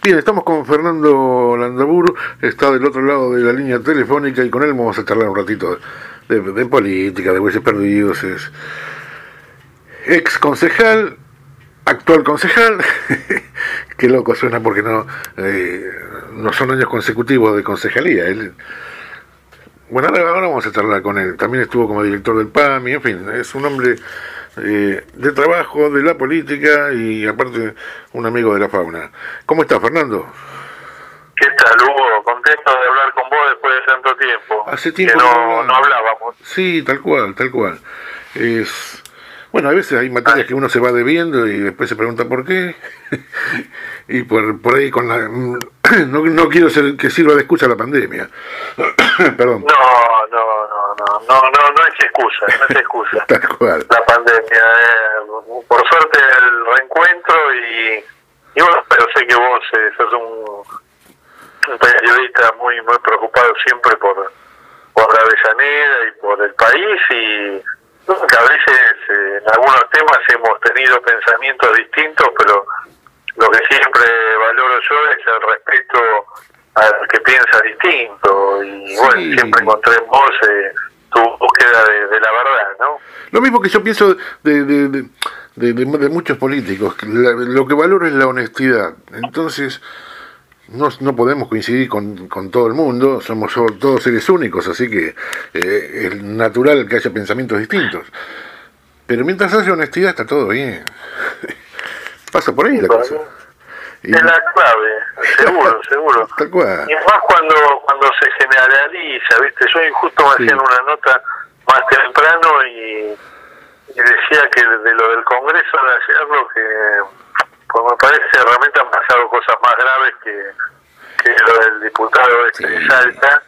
Bien, estamos con Fernando Landaburu, está del otro lado de la línea telefónica y con él vamos a charlar un ratito de, política, de huesos perdidos. Es ex concejal, actual concejal, qué loco suena porque no, eh, no son años consecutivos de concejalía. Él, bueno, ahora, vamos a charlar con él. También estuvo como director del PAMI, en fin, es un hombre eh, de trabajo, de la política y aparte un amigo de la fauna. ¿Cómo estás, Fernando? ¿Qué tal, Hugo? Contento de hablar con vos después de tanto tiempo. Hace tiempo que no, no, hablábamos. Sí, tal cual, tal cual. Es bueno, a veces hay materias que uno se va debiendo y después se pregunta por qué. y por, por ahí con la... No, no quiero ser que sirva de excusa la pandemia. Perdón. No, no, no, no, no, no, no es excusa, no es excusa. Tal cual. La pandemia. Eh, por suerte el reencuentro y, y bueno, pero sé que vos eh, sos un, un periodista muy, muy preocupado siempre por, por la Avellaneda y por el país y que a veces eh, en algunos temas hemos tenido pensamientos distintos, pero lo que siempre valoro yo es el respeto al que piensa distinto y bueno, siempre encontré en vos eh, tu búsqueda de, la verdad, ¿no? Lo mismo que yo pienso de, de, de, muchos políticos, lo que valoro es la honestidad. Entonces, no, no podemos coincidir con, con, todo el mundo, somos todos seres únicos, así que eh, es natural que haya pensamientos distintos. Pero mientras haya honestidad está todo bien. Pasa por ahí la cosa. Es la clave, seguro, seguro. Tal cual. Y más cuando, cuando se generaliza, ¿viste? Yo justo me hacían una nota más temprano y, decía que de lo del Congreso de ayer lo que pues me parece realmente han pasado cosas más graves que, que lo del diputado este de Salta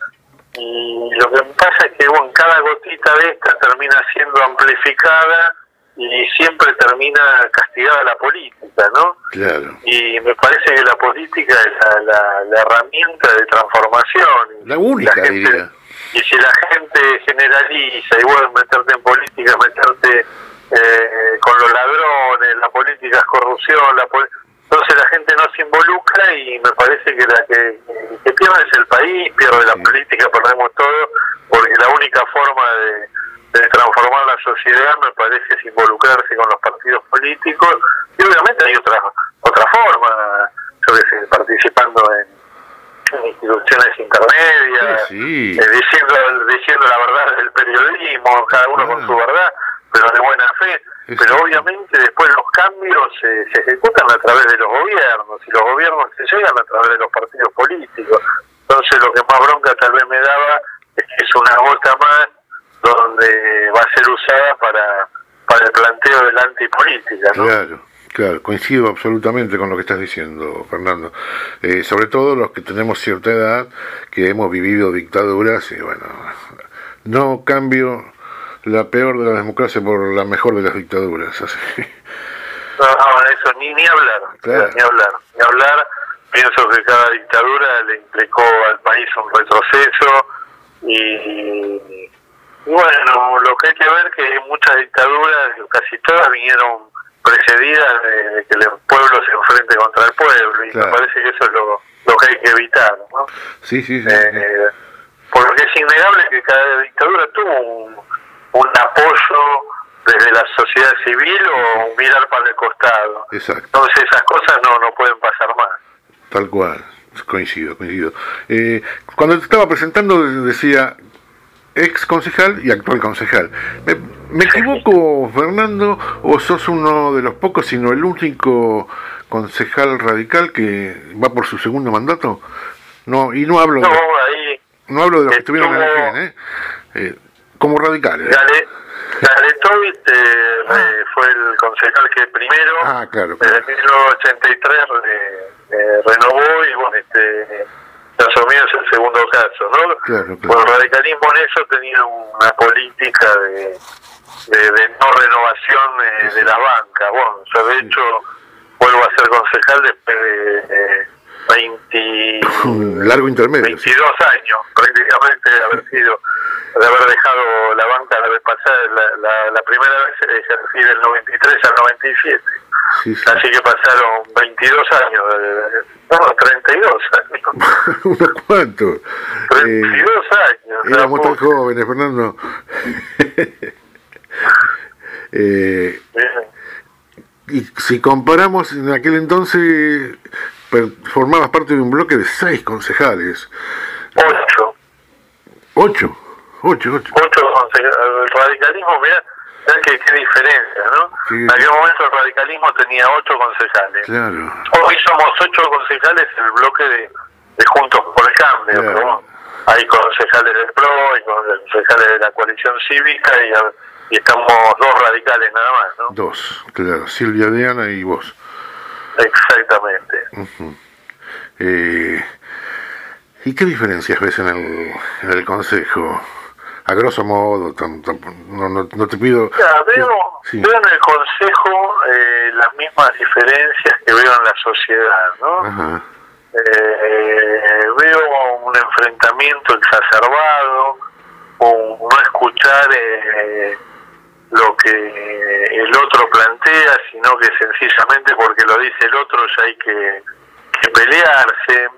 y lo que pasa es que bueno, cada gotita de esta termina siendo amplificada y siempre termina castigada la política, ¿no? Claro. Y me parece que la política es la, la, herramienta de transformación. La única, diría. Y si la gente generaliza, igual meterte en política, meterte eh, con los ladrones, la política es corrupción, la entonces la gente no se involucra y me parece que la que, que pierde es el país, pierde la política, perdemos todo, porque la única forma de, de transformar la sociedad me parece es involucrarse con los partidos políticos y obviamente hay otra otra forma, yo que sé, participando en, instituciones intermedias, eh, diciendo diciendo la verdad del periodismo, cada uno con su verdad pero de buena fe. Pero obviamente después los cambios se, se ejecutan a través de los gobiernos y los gobiernos se llegan a través de los partidos políticos. Entonces lo que más bronca tal vez me daba es que es una gota más donde va a ser usada para, para el planteo de la antipolítica. ¿no? Claro. Claro, coincido absolutamente con lo que estás diciendo, Fernando. Eh, sobre todo los que tenemos cierta edad, que hemos vivido dictaduras, y bueno, no cambio la peor de la democracia por la mejor de las dictaduras. Así. No, no, eso ni, ni hablar, ni hablar, ni hablar. Pienso que cada dictadura le implicó al país un retroceso y, bueno, lo que hay que ver que muchas dictaduras, casi todas vinieron precedidas de, que el pueblo se enfrente contra el pueblo y me parece que eso es lo, lo que hay que evitar, ¿no? Sí, sí, sí. Eh, porque es innegable que cada dictadura tuvo un un apoyo desde la sociedad civil o mirar para el costado. Exacto. Entonces esas cosas no, no pueden pasar más. Tal cual, coincido, coincido. Eh, cuando te estaba presentando decía ex concejal y actual concejal. ¿Me, me equivoco, Fernando, o sos uno de los pocos, sino el único concejal radical que va por su segundo mandato? No, y no hablo no, ahí no hablo de los que estuvieron en el ¿eh? ¿eh? como radicales. Gale, Galetovit eh, ah. fue el concejal que primero, ah, claro, claro. 1983, eh, renovó y bueno, este, asumió es el segundo caso, ¿no? Claro, Bueno, el radicalismo en eso tenía una política de, de, no renovación eh, de la banca. Bueno, yo de hecho vuelvo a ser concejal después de 20, un largo intermedio. 22 años prácticamente de haber sido de haber la banca la vez pasada, la, la, primera vez ejercí del 93 al 97. Así que pasaron 22 años, no, 32 años. ¿Unos cuantos? 32 eh, años. Éramos tan jóvenes, Fernando. eh, y si comparamos, en aquel entonces formabas parte de un bloque de seis concejales. Ocho. Ocho, ocho, ocho. Ocho concejales. El radicalismo, mira, qué, qué diferencia, ¿no? En aquel momento el radicalismo tenía ocho concejales. Claro. Hoy somos ocho concejales en el bloque de, de Juntos por el Cambio, Hay concejales del PRO, hay concejales de la coalición cívica y y estamos dos radicales nada más, ¿no? Dos, claro, Silvia Diana y vos. Exactamente. eh, ¿Y qué diferencias ves en el, en el Consejo? A grosso modo, no, no, te pido... veo, veo en el Consejo eh, las mismas diferencias que veo en la sociedad, ¿no? Eh, veo un enfrentamiento exacerbado, un no escuchar... Eh, lo que el otro plantea, sino que sencillamente porque lo dice el otro ya hay que, pelearse.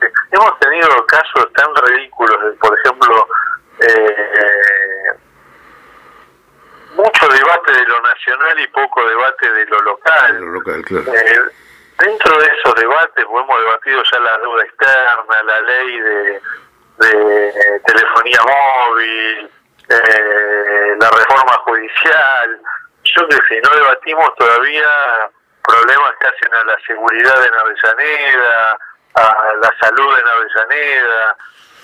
Hemos, hemos tenido casos tan ridículos, de, por ejemplo, eh, mucho debate de lo nacional y poco debate de lo local. Eh, dentro de esos debates, pues, hemos debatido ya la deuda externa, la ley de, de telefonía móvil, eh, la reforma judicial, yo que sé, no debatimos todavía problemas que hacen a la seguridad en Avellaneda, a la salud en Avellaneda,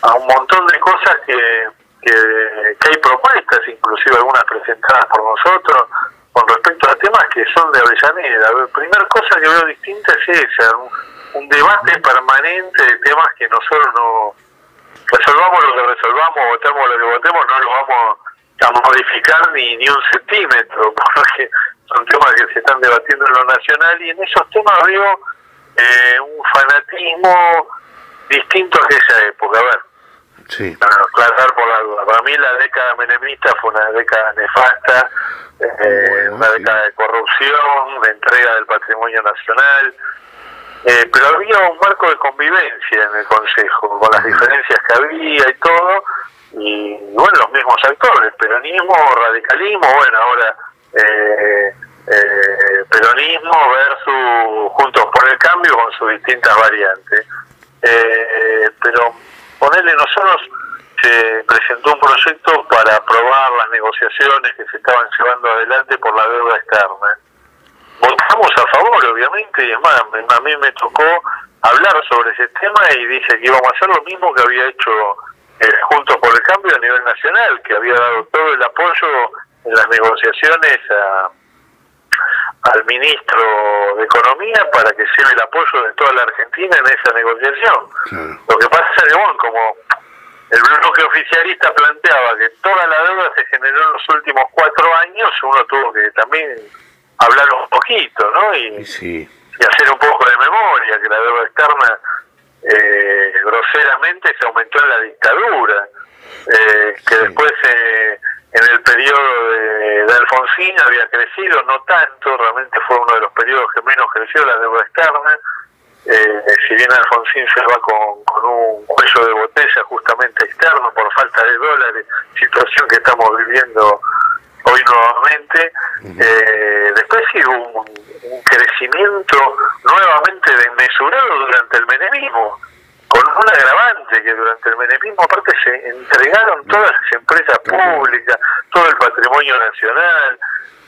a un montón de cosas que, que, hay propuestas, inclusive algunas presentadas por nosotros, con respecto a temas que son de Avellaneda. La primera cosa que veo distinta es esa, un debate permanente de temas que nosotros no, resolvamos lo que resolvamos, votemos lo que votemos, no lo vamos a modificar ni, ni un centímetro, porque son temas que se están debatiendo en lo nacional y en esos temas veo eh, un fanatismo distinto a aquella época. A ver, sí. para aclarar por la duda. Para mí la década menemista fue una década nefasta, eh, una década de corrupción, de entrega del patrimonio nacional, eh, pero había un marco de convivencia en el Consejo, con las diferencias que había y todo, y bueno, los mismos actores, peronismo, radicalismo, bueno, ahora eh, eh, peronismo versus Juntos por el Cambio con sus distintas variantes. pero ponerle nosotros se presentó un proyecto para aprobar las negociaciones que se estaban llevando adelante por la deuda externa votamos a favor, obviamente, y es más, a mí me tocó hablar sobre ese tema y dije que íbamos a hacer lo mismo que había hecho eh, Juntos por el Cambio a nivel nacional, que había dado todo el apoyo en las negociaciones al ministro de Economía para que lleve el apoyo de toda la Argentina en esa negociación. Lo que pasa es que, bueno, como el bloque oficialista planteaba que toda la deuda se generó en los últimos cuatro años, uno tuvo que también hablar un poquito, ¿no? Y, y hacer un poco de memoria, que la deuda externa eh, groseramente se aumentó en la dictadura, eh, que después eh, en el periodo de, de, Alfonsín había crecido, no tanto, realmente fue uno de los periodos que menos creció la deuda externa. Eh, si bien Alfonsín se va con, con un cuello de botella justamente externo por falta de dólares, situación que estamos viviendo hoy nuevamente. Eh, después sí hubo un, crecimiento nuevamente desmesurado durante el menemismo, con un agravante que durante el menemismo aparte se entregaron todas las empresas públicas, todo el patrimonio nacional.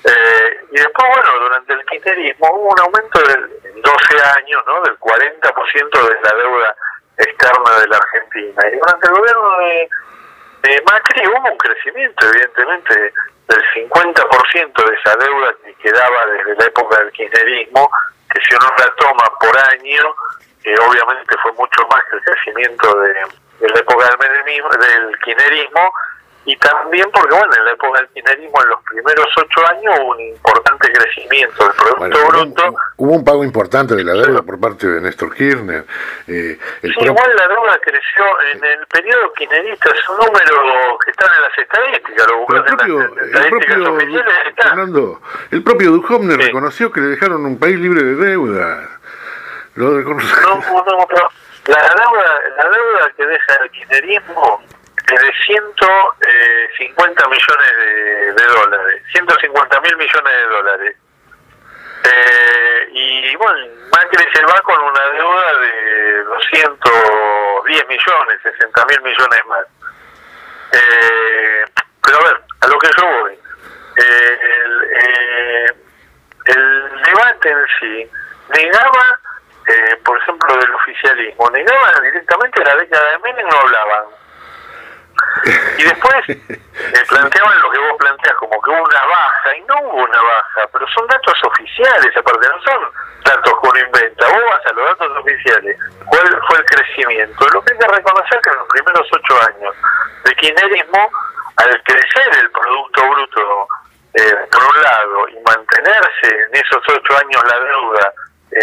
Eh, y después, bueno, durante el kirchnerismo hubo un aumento de 12 años, ¿no? Del 40% de la deuda externa de la Argentina. Y durante el gobierno de, de Macri hubo un crecimiento, evidentemente, del 50% de esa deuda que quedaba desde la época del kirchnerismo, que si uno la toma por año, eh, obviamente fue mucho más que el crecimiento de, la época del, menemismo, del kirchnerismo, y también porque, bueno, en la época del kirchnerismo, en los primeros ocho años, hubo un importante crecimiento del Producto Bruto. Hubo, un pago importante de la deuda por parte de Néstor Kirchner. Eh, sí, igual la deuda creció en el periodo kirchnerista, es un número que está en las estadísticas, lo el propio, el propio, Fernando, el propio Duhovne reconoció que le dejaron un país libre de deuda. No, no, pero la deuda, la deuda que deja el kirchnerismo de 150 eh, millones de, dólares, 150 mil millones de dólares. Eh, y bueno, Macri se va con una deuda de 210 millones, 60 mil millones más. Eh, pero a ver, a lo que yo voy, el, el debate en sí negaba, por ejemplo, del oficialismo, negaba directamente la década de Menem, no hablaban. Y después eh, planteaban lo que vos planteas, como que hubo una baja, y no hubo una baja, pero son datos oficiales, aparte no son datos que uno inventa, vos vas a los datos oficiales, cuál fue el crecimiento. Lo que hay que reconocer que en los primeros ocho años de kirchnerismo, al crecer el Producto Bruto eh, por un lado y mantenerse en esos ocho años la deuda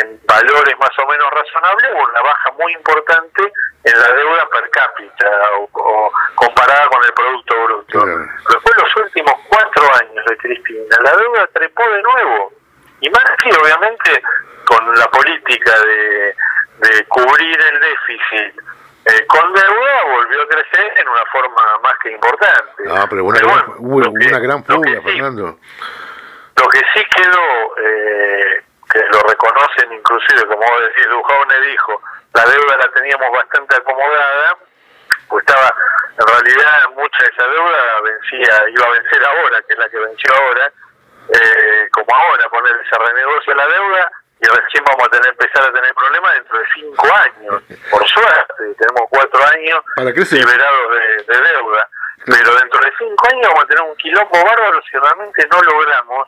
en valores más o menos razonables, hubo una baja muy importante en la deuda per cápita o, comparada con el Producto Bruto. Después los últimos cuatro años de Cristina, la deuda trepó de nuevo. Y más que obviamente con la política de, de cubrir el déficit eh, con deuda volvió a crecer en una forma más que importante. Ah, pero, una, gran, hubo una gran fuga, Fernando. Lo que sí quedó, eh, que lo reconocen inclusive, como vos decís, Duhovne dijo, la deuda la teníamos bastante acomodada, pues estaba, en realidad mucha de esa deuda vencía, iba a vencer ahora, que es la que venció ahora, eh, como ahora, poner se renegocia la deuda y recién vamos a tener empezar a tener problemas dentro de cinco años. Por suerte, tenemos cuatro años liberados de, deuda. Pero dentro de cinco años vamos a tener un quilombo bárbaro si realmente no logramos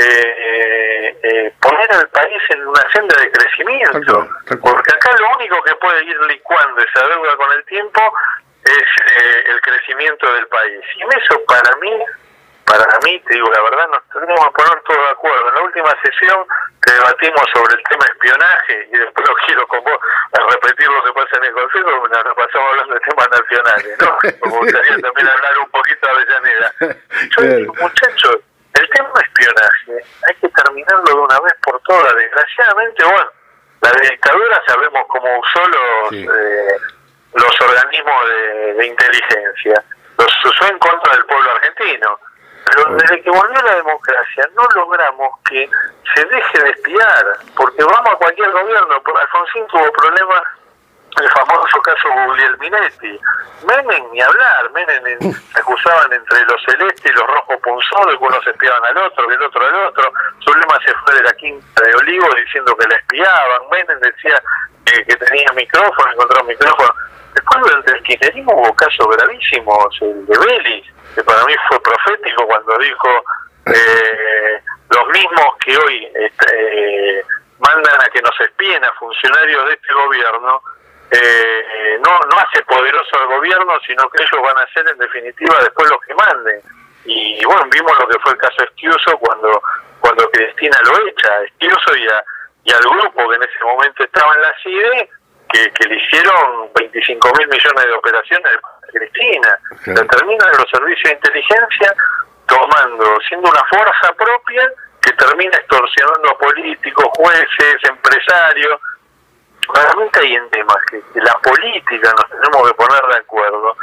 eh, eh, poner al país en una senda de crecimiento. Porque acá lo único que puede ir licuando esa deuda con el tiempo es eh, el crecimiento del país. Y en eso para mí, para mí, te digo la verdad, nos tendríamos que poner todos de acuerdo. En la última sesión que debatimos sobre el tema espionaje, y después lo quiero con vos a repetir lo que pasa en el Consejo, nos pasamos hablando de temas nacionales, ¿no? Me gustaría también hablar un poquito de Avellaneda. Yo digo, muchachos, el tema espionaje hay que terminarlo de una vez por todas. Desgraciadamente, bueno, la dictadura sabemos cómo usó los, eh, los organismos de, inteligencia, los usó en contra del pueblo argentino. Pero desde que volvió la democracia no logramos que se deje de espiar, porque vamos a cualquier gobierno. Alfonsín tuvo problemas el famoso caso Guglielminetti. Menem ni hablar, Menem se acusaban entre los celestes y los rojos punzados, que uno se espiaban al otro, que el otro al otro. Zulema se fue de la quinta de Olivo diciendo que la espiaban. Menem decía que, tenía micrófono, encontró micrófono. Después durante el kirchnerismo hubo casos gravísimos, el de Vélez, que para mí fue profético cuando dijo eh, los mismos que hoy este, mandan a que nos espíen a funcionarios de este gobierno, eh, no, no hace poderoso al gobierno, sino que ellos van a ser en definitiva después los que manden. Y bueno, vimos lo que fue el caso Estiuso cuando cuando Cristina lo echa, Estiuso y, y al grupo que en ese momento estaba en la CIDE, que, que le hicieron 25 mil millones de operaciones a Cristina. la terminan los servicios de inteligencia tomando, siendo una fuerza propia que termina extorsionando a políticos, jueces, empresarios, realmente hay en temas que, la política nos tenemos que poner de acuerdo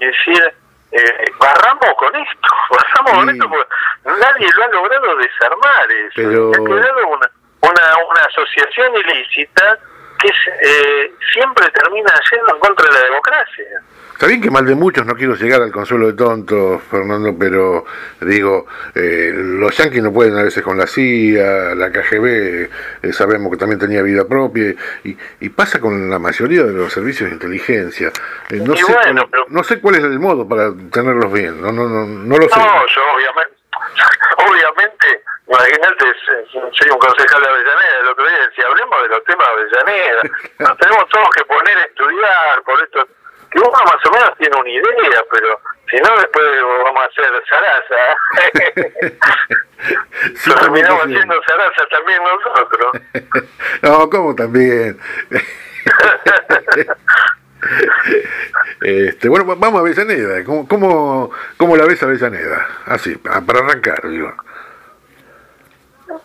y decir, eh, barramos con esto, barramos con esto porque nadie lo ha logrado desarmar eso. Pero... Ha quedado una, una, una asociación ilícita que eh, siempre termina yendo en contra de la democracia. Está bien que mal de muchos, no quiero llegar al consuelo de tontos, Fernando, pero digo, eh, los yanquis no pueden a veces con la CIA, la KGB, eh, sabemos que también tenía vida propia, y, y, pasa con la mayoría de los servicios de inteligencia. Eh, no, sé cuál, no sé cuál es el modo para tenerlos bien, no, no, no, no lo sé. No, yo obviamente, obviamente Imagínate, soy un concejal de Avellaneda, el otro día decía, hablemos de los temas de Avellaneda, nos tenemos todos que poner a estudiar por esto que uno más o menos tiene una idea, pero si no, después vamos a hacer zaraza. Terminamos haciendo zaraza también nosotros. no, ¿cómo también? este, bueno, vamos a Avellaneda. ¿Cómo, cómo, cómo la ves a Avellaneda? Así, para arrancar, digo.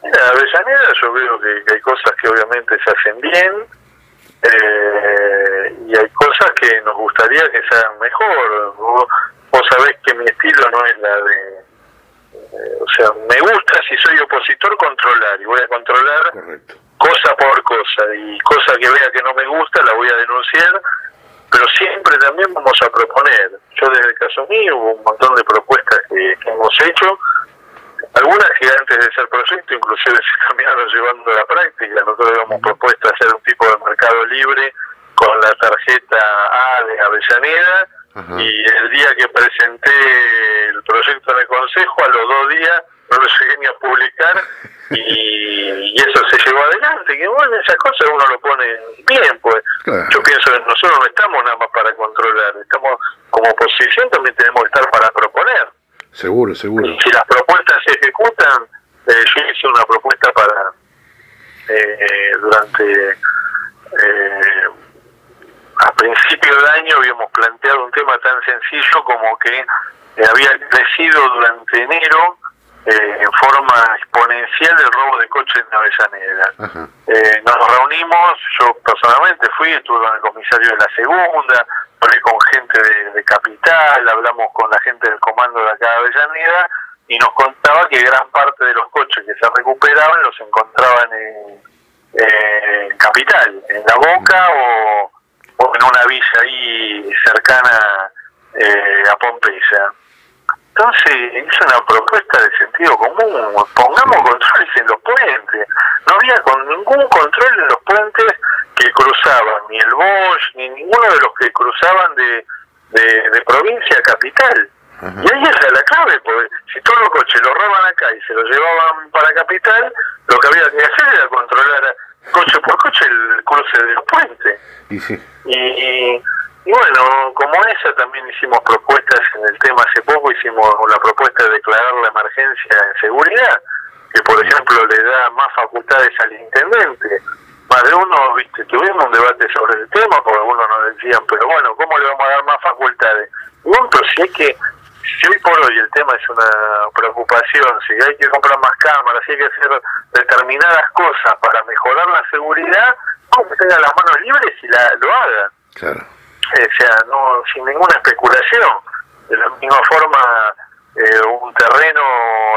Mira, Avellaneda yo veo que, hay cosas que obviamente se hacen bien eh, y hay cosas que nos gustaría que se hagan mejor. Vos, sabés que mi estilo no es la de... Eh, o sea, me gusta si soy opositor controlar y voy a controlar cosa por cosa y cosa que vea que no me gusta la voy a denunciar pero siempre también vamos a proponer. Yo desde el caso mío hubo un montón de propuestas que, hemos hecho, algunas que antes de ser proyecto inclusive se terminaron llevando a la práctica. Nosotros habíamos propuesto hacer un tipo de mercado libre con la tarjeta A de Avellaneda y el día que presenté el proyecto en el Consejo, a los dos días no lo llegué ni a publicar y, eso se llevó adelante. Que bueno, esas cosas uno lo pone bien, pues. Yo pienso que nosotros no estamos nada más para controlar, estamos como oposición también tenemos que estar para proponer. Seguro, seguro. si las propuestas se ejecutan, eh, yo hice una propuesta para eh, durante eh, a principio de año habíamos planteado un tema tan sencillo como que había crecido durante enero eh, en forma exponencial el robo de coches en Avellaneda. Eh, nos reunimos, yo personalmente fui, estuve con el comisario de la segunda, hablé con gente de, Capital, hablamos con la gente del comando de acá de Avellaneda y nos contaba que gran parte de los coches que se recuperaban los encontraban en, Capital, en La Boca o, en una villa ahí cercana eh, a Pompeya. Entonces hizo una propuesta de sentido común, pongamos controles en los puentes. No había con ningún control en los puentes que cruzaban, ni el Bosch, ni ninguno de los que cruzaban de, de, provincia a capital. Y ahí era la clave, porque si todos los coches lo roban acá y se los llevaban para capital, lo que había que hacer era controlar coche por coche el cruce de los puentes. Y, sí. y y bueno, como esa también hicimos propuestas en el tema hace poco, hicimos la propuesta de declarar la emergencia en seguridad, que por ejemplo le da más facultades al intendente. Más de uno, viste, tuvimos un debate sobre el tema, porque algunos nos decían, pero bueno, ¿cómo le vamos a dar más facultades? Bueno, pero si hay que, si hoy por hoy el tema es una preocupación, si hay que comprar más cámaras, si hay que hacer determinadas cosas para mejorar la seguridad, ¿cómo que tenga las manos libres y la, lo haga? Claro o sea, no sin ninguna especulación. De la misma forma, eh, un terreno,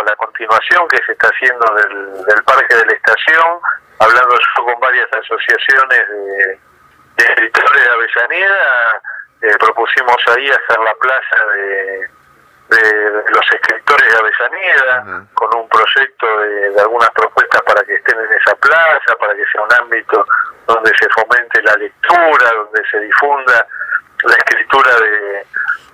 la continuación que se está haciendo del, del parque de la estación, hablando yo con varias asociaciones de, escritores de Avellaneda, eh, propusimos ahí hacer la plaza de, de, los escritores de Avellaneda, con un proyecto de, de, algunas propuestas para que estén en esa plaza, para que sea un ámbito donde se fomente la lectura, donde se difunda la escritura de,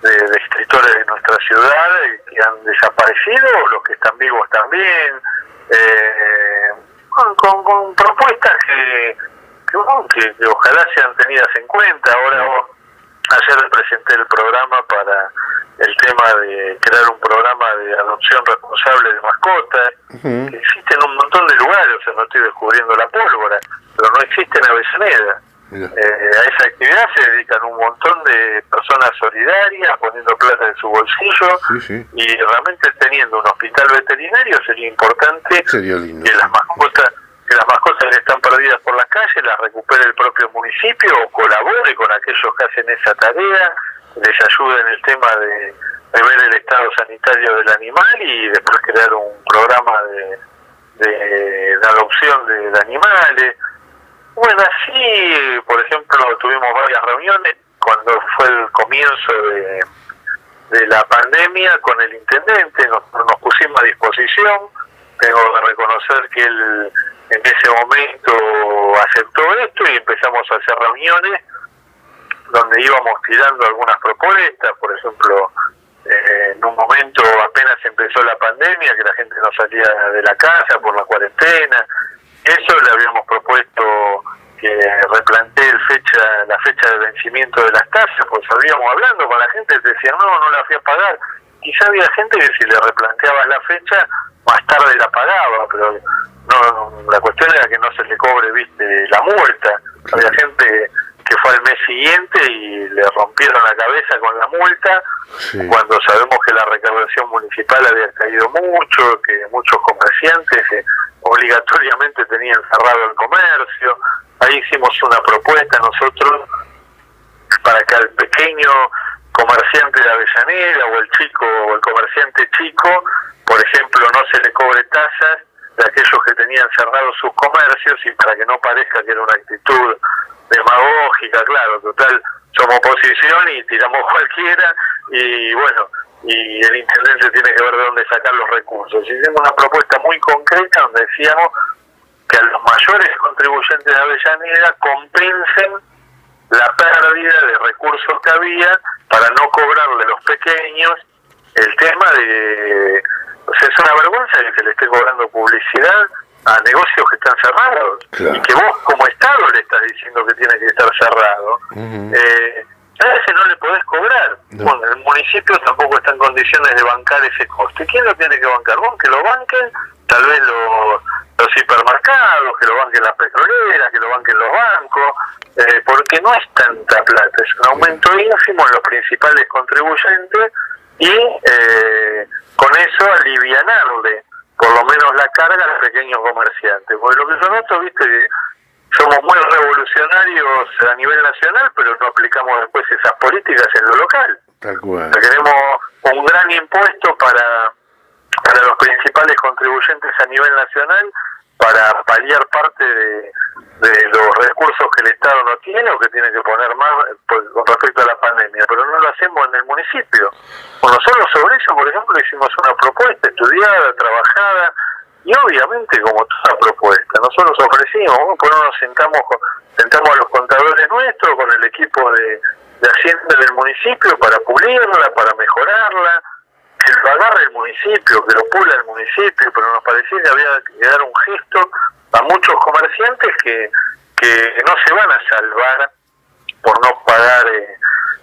de, escritores de nuestra ciudad que han desaparecido, los que están vivos también, eh, con, con, propuestas que, que, que, ojalá sean tenidas en cuenta. Ahora ayer presenté el programa para el tema de crear un programa de adopción responsable de mascotas, que existe en un montón de lugares, o sea, no estoy descubriendo la pólvora, pero no existe en Avellaneda. Eh, a esa actividad se dedican un montón de personas solidarias poniendo plata en su bolsillo y realmente teniendo un hospital veterinario sería importante que las mascotas que las mascotas que están perdidas por las calles las recupere el propio municipio o colabore con aquellos que hacen esa tarea les ayude en el tema de, ver el estado sanitario del animal y después crear un programa de, de, adopción de animales bueno, sí, por ejemplo, tuvimos varias reuniones cuando fue el comienzo de, de la pandemia con el intendente, nos, nos pusimos a disposición, tengo que reconocer que él en ese momento aceptó esto y empezamos a hacer reuniones donde íbamos tirando algunas propuestas, por ejemplo, eh, en un momento apenas empezó la pandemia, que la gente no salía de la casa por la cuarentena, eso propuesto que replantee el fecha la fecha de vencimiento de las tasas, pues habíamos hablando con la gente, te decían, no, no la fui a pagar. Quizá había gente que si le replanteabas la fecha, más tarde la pagaba, pero no la cuestión era que no se le cobre, viste, la multa. Había gente que fue al mes siguiente y le rompieron la cabeza con la multa, cuando sabemos que la recaudación municipal había caído mucho, que muchos comerciantes eh, obligatoriamente tenían cerrado el comercio. Ahí hicimos una propuesta nosotros para que al pequeño comerciante de Avellaneda o el chico o el comerciante chico, por ejemplo, no se le cobre tasas de aquellos que tenían cerrados sus comercios y para que no parezca que era una actitud demagógica, claro, total, somos oposición y tiramos cualquiera y bueno, y el intendente tiene que ver de dónde sacar los recursos. Hicimos una propuesta muy concreta donde decíamos que a los mayores contribuyentes de Avellaneda compensen la pérdida de recursos que había para no cobrarle a los pequeños el tema de... O sea, es una vergüenza que se le esté cobrando publicidad a negocios que están cerrados y que vos como Estado le estás diciendo que tiene que estar cerrado. eh, a veces no le podés cobrar. Bueno, el municipio tampoco está en condiciones de bancar ese coste. ¿Quién lo tiene que bancar? Vos que lo banquen, tal vez los, los hipermercados, que lo banquen las petroleras, que lo banquen los bancos, eh, porque no es tanta plata, es un aumento ínfimo en los principales contribuyentes y eh, con eso alivianarle por lo menos la carga a los pequeños comerciantes. Porque lo que yo noto, viste, somos muy revolucionarios a nivel nacional, pero no aplicamos después esas políticas en lo local. Tal cual. tenemos un gran impuesto para, para los principales contribuyentes a nivel nacional para paliar parte de, de los recursos que el Estado no tiene o que tiene que poner más con respecto a la pandemia, pero no lo hacemos en el municipio. Bueno, nosotros sobre eso, por ejemplo, hicimos una propuesta estudiada, trabajada, y obviamente como toda propuesta, nosotros ofrecimos, pues no nos sentamos, sentamos a los contadores nuestros con el equipo de, de Hacienda del municipio para pulirla, para mejorarla, que lo agarre el municipio, que lo pula el municipio, pero nos parecía que había que dar un gesto a muchos comerciantes que, que no se van a salvar por no pagar eh,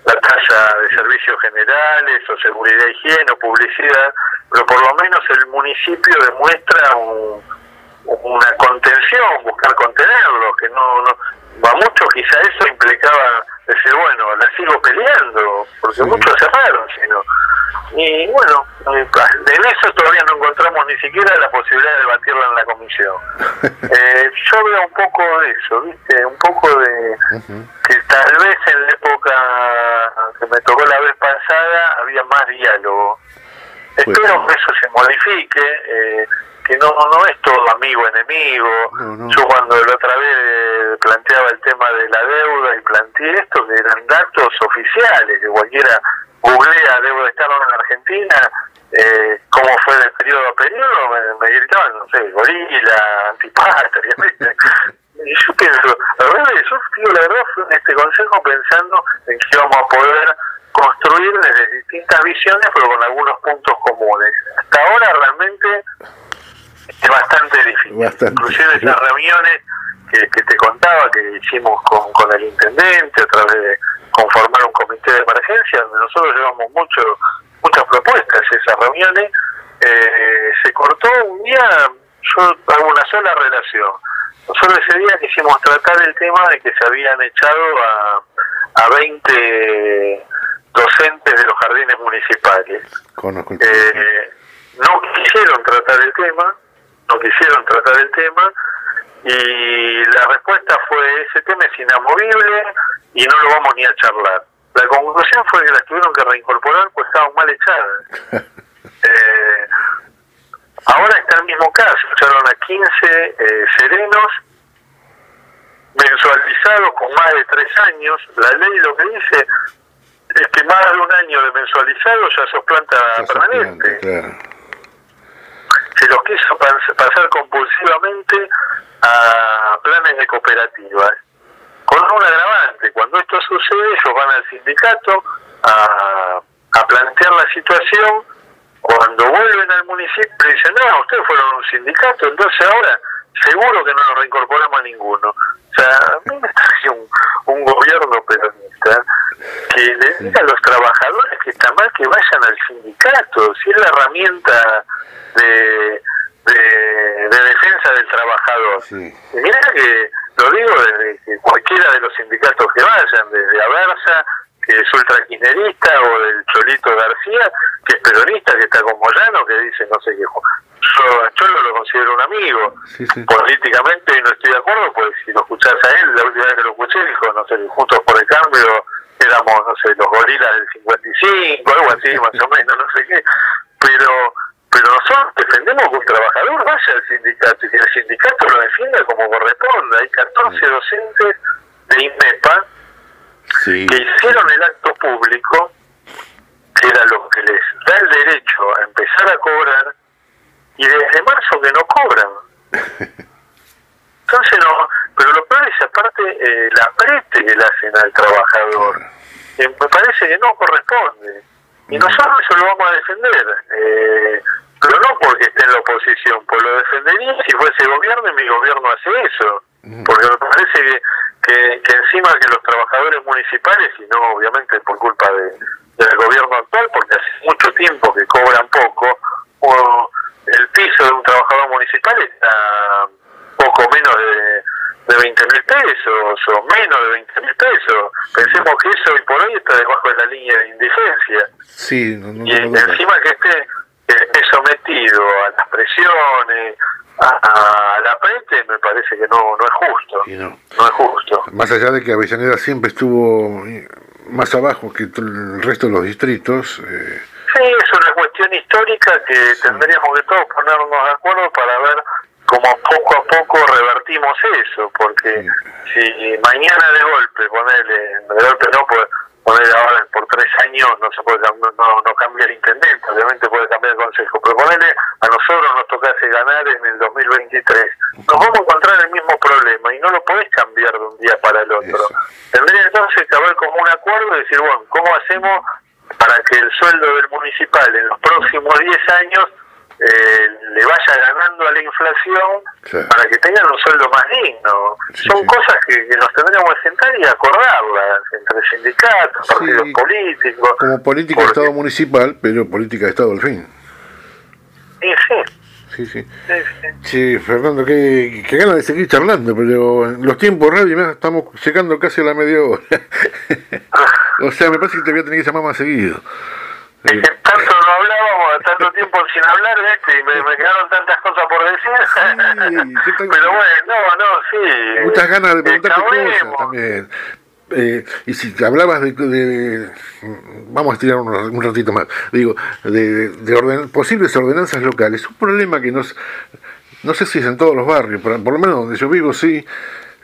la tasa de servicios generales o seguridad, higiene o publicidad, pero por lo menos el municipio demuestra una contención, buscar contenerlo, que no, no a muchos quizá eso implicaba decir, bueno, la sigo peleando, porque muchos cerraron, sino y bueno, en eso todavía no encontramos ni siquiera la posibilidad de debatirla en la comisión. Eh, yo veo un poco de eso, ¿viste? Un poco de que tal vez en la época que me tocó la vez pasada había más diálogo. Espero que eso se modifique, eh, que no no es todo amigo enemigo. Yo cuando la otra vez planteaba el tema de la deuda y planteé esto, que eran datos oficiales, que cualquiera googlea debo de estar en Argentina, eh, cómo fue de periodo a periodo, me, me gritaban, no sé, gorila, antipatria, Y yo pienso, la verdad, yo digo la verdad, fue en este consejo pensando en que íbamos a poder construir desde distintas visiones, pero con algunos puntos comunes. Hasta ahora realmente es bastante difícil. Inclusive esas reuniones que, que, te contaba que hicimos con, con el intendente a través de conformar un comité de emergencia, donde nosotros llevamos mucho, muchas propuestas esas reuniones, eh, se cortó un día, yo hago una sola relación. Nosotros ese día quisimos tratar el tema de que se habían echado a, a 20 docentes de los jardines municipales. Eh, no quisieron tratar el tema, no quisieron tratar el tema, y la respuesta fue ese tema es inamovible y no lo vamos ni a charlar. La conclusión fue que las tuvieron que reincorporar pues estaban mal echadas. eh, ahora está el mismo caso, echaron a 15 eh, serenos mensualizados con más de tres años. La ley lo que dice es que más de un año de mensualizado ya sos planta permanente se los quiso pasar compulsivamente a planes de cooperativas. Con un agravante, cuando esto sucede, ellos van al sindicato a, a plantear la situación. Cuando vuelven al municipio, dicen: No, ustedes fueron un sindicato, entonces ahora seguro que no nos reincorporamos a ninguno. O sea, a mí me parece un, un decir a los trabajadores que está mal que vayan al sindicato, si es la herramienta de, de, defensa del trabajador. Y mira que lo digo desde cualquiera de los sindicatos que vayan, desde Aversa, que es ultraquinerista, o del Cholito García, que es peronista, que está con Moyano, que dice no sé qué. Yo a Cholo lo considero un amigo. Políticamente no estoy de acuerdo, pues si lo escuchás a él, la última vez que lo escuché dijo, no sé, juntos por el cambio éramos, no sé, los gorilas del 55, algo así, más o menos, no sé qué. Pero pero nosotros defendemos que un trabajador vaya al sindicato y que el sindicato lo defienda como corresponde. Hay 14 docentes de INMEPA que hicieron el acto público, que era lo que les da el derecho a empezar a cobrar, y desde marzo que no cobran. Entonces, no, pero lo peor es aparte eh, la preste que le hacen al trabajador. me parece que no corresponde. Y nosotros eso lo vamos a defender. Eh, pero no porque esté en la oposición, pues lo defendería si fuese gobierno y mi gobierno hace eso. Porque me parece que, que, encima que los trabajadores municipales, y no obviamente por culpa de, del gobierno actual, porque hace mucho tiempo que cobran poco, o el piso de un trabajador municipal está poco menos de de 20 mil pesos o menos de 20 mil pesos. Pensemos que eso hoy por hoy está debajo de la línea de indigencia. Sí, y encima que esté es sometido a las presiones, a, la frente, me parece que no, no es justo. no. es justo. Más allá de que Avellaneda siempre estuvo más abajo que el resto de los distritos. Eh... Sí, es una cuestión histórica que tendríamos que todos ponernos de acuerdo para ver cómo poco a poco revertimos eso, porque si mañana de golpe, ponerle, de golpe no, pues poner ahora por tres años no se puede no, no cambia el intendente, obviamente puede cambiar el consejo, pero ponerle a nosotros nos tocase ganar en el 2023, nos vamos a encontrar el mismo problema y no lo podés cambiar de un día para el otro. Tendría entonces que haber como un acuerdo y decir, bueno, ¿cómo hacemos para que el sueldo del municipal en los próximos 10 años eh, le vaya ganando a la inflación para que tengan un sueldo más digno. Son cosas que, nos tendríamos que sentar y acordarlas entre sindicatos, partidos políticos. Como política de Estado municipal, pero política de Estado al fin. Sí, sí. Sí, sí. Sí, Fernando, qué, qué ganas de seguir charlando, pero los tiempos radio estamos llegando casi a la media hora. o sea, me parece que te voy a tener que llamar más seguido. Es que tanto no hablábamos, tanto tiempo sin hablar, ¿viste? Y me, me quedaron tantas cosas por decir. Sí, Pero bueno, no, no, sí. Muchas ganas de preguntarte cosas también. Eh, y si hablabas de, de, vamos a estirar un, ratito más, digo, de, de posibles ordenanzas locales, un problema que nos, no sé si es en todos los barrios, pero por lo menos donde yo vivo sí,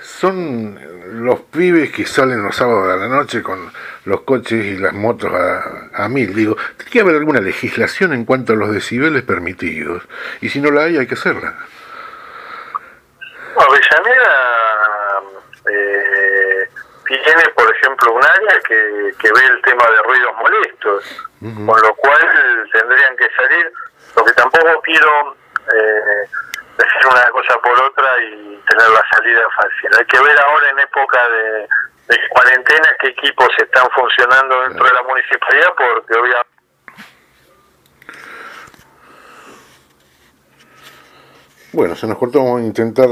son los pibes que salen los sábados a la noche con los coches y las motos a, a mil. Digo, tiene que haber alguna legislación en cuanto a los decibeles permitidos. Y si no la hay, hay que hacerla. Avellaneda eh, tiene, por ejemplo, un área que, que ve el tema de ruidos molestos, con lo cual tendrían que salir. Lo que tampoco quiero eh, decir una cosa por otra y tener la salida fácil. Hay que ver ahora en época de de cuarentena qué equipos están funcionando dentro de la municipalidad porque obviamente Bueno, se nos cortó, vamos a intentar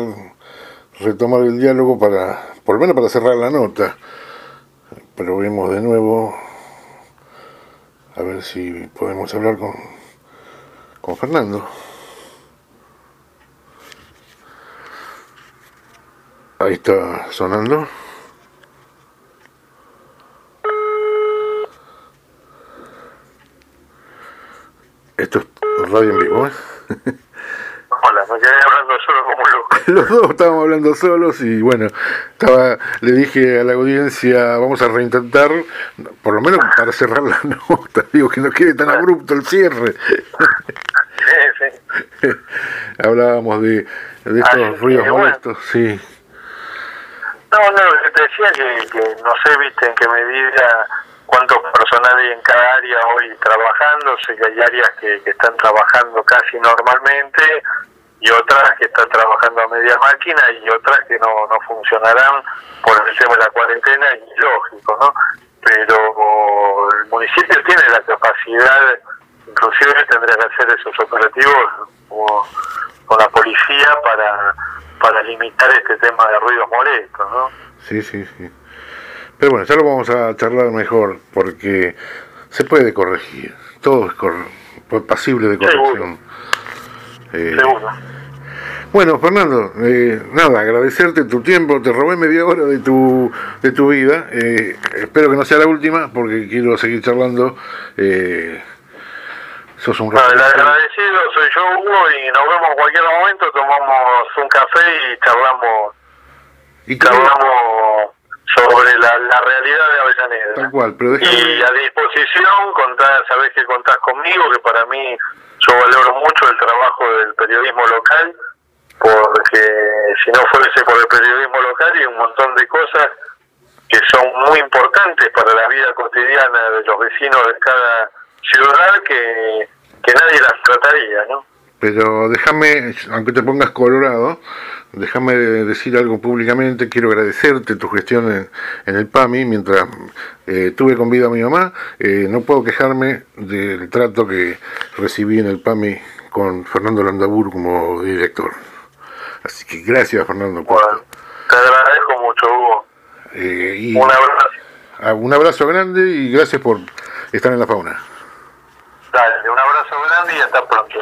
retomar el diálogo para, por lo menos para cerrar la nota. Pero vemos de nuevo, a ver si podemos hablar con, con Fernando. Ahí está sonando. Esto es radio en vivo, ¿eh? Hola, me quedé hablando solo como loco. Los dos estábamos hablando solos y bueno, estaba, le dije a la audiencia, vamos a reintentar, por lo menos para cerrar la nota, digo que no quede tan abrupto el cierre. Sí, sí. Hablábamos de, de estos ruidos molestos, sí. No, no, te decía que, que no sé, viste, en qué medida cuántos personal hay en cada área hoy trabajando, sé que hay áreas que, están trabajando casi normalmente y otras que están trabajando a media máquina y otras que no, no funcionarán por el tema de la cuarentena y lógico, ¿no? Pero municipio tiene la capacidad, inclusive tendría que hacer esos operativos como, con la policía para, para limitar este tema de ruidos molestos, ¿no? Sí, sí, sí. Pero bueno, ya lo vamos a charlar mejor porque se puede corregir. Todo es cor pasible de corrección. Eh. Bueno, Fernando, eh, nada, agradecerte tu tiempo, te robé media hora de tu, de tu vida, eh, espero que no sea la última porque quiero seguir charlando. Eh, sos un el agradecido soy yo, Hugo, y nos vemos en cualquier momento, tomamos un café y charlamos, y charlamos sobre la, la, realidad de Avellaneda. Tal cual, pero Y a disposición, contás, sabés que contás conmigo, que para mí yo valoro mucho el trabajo del periodismo local porque si no fuese por el periodismo local y un montón de cosas que son muy importantes para la vida cotidiana de los vecinos de cada ciudad que, nadie las trataría, ¿no? Pero déjame, aunque te pongas colorado, déjame decir algo públicamente, quiero agradecerte tu gestión en, el PAMI, mientras eh, tuve con vida a mi mamá, eh, no puedo quejarme del trato que recibí en el PAMI con Fernando Landabur como director. Así que gracias, Fernando. Bueno, te agradezco mucho, Hugo. Eh, un abrazo. Ah, un abrazo grande y gracias por estar en la fauna. Dale, un abrazo grande y hasta pronto.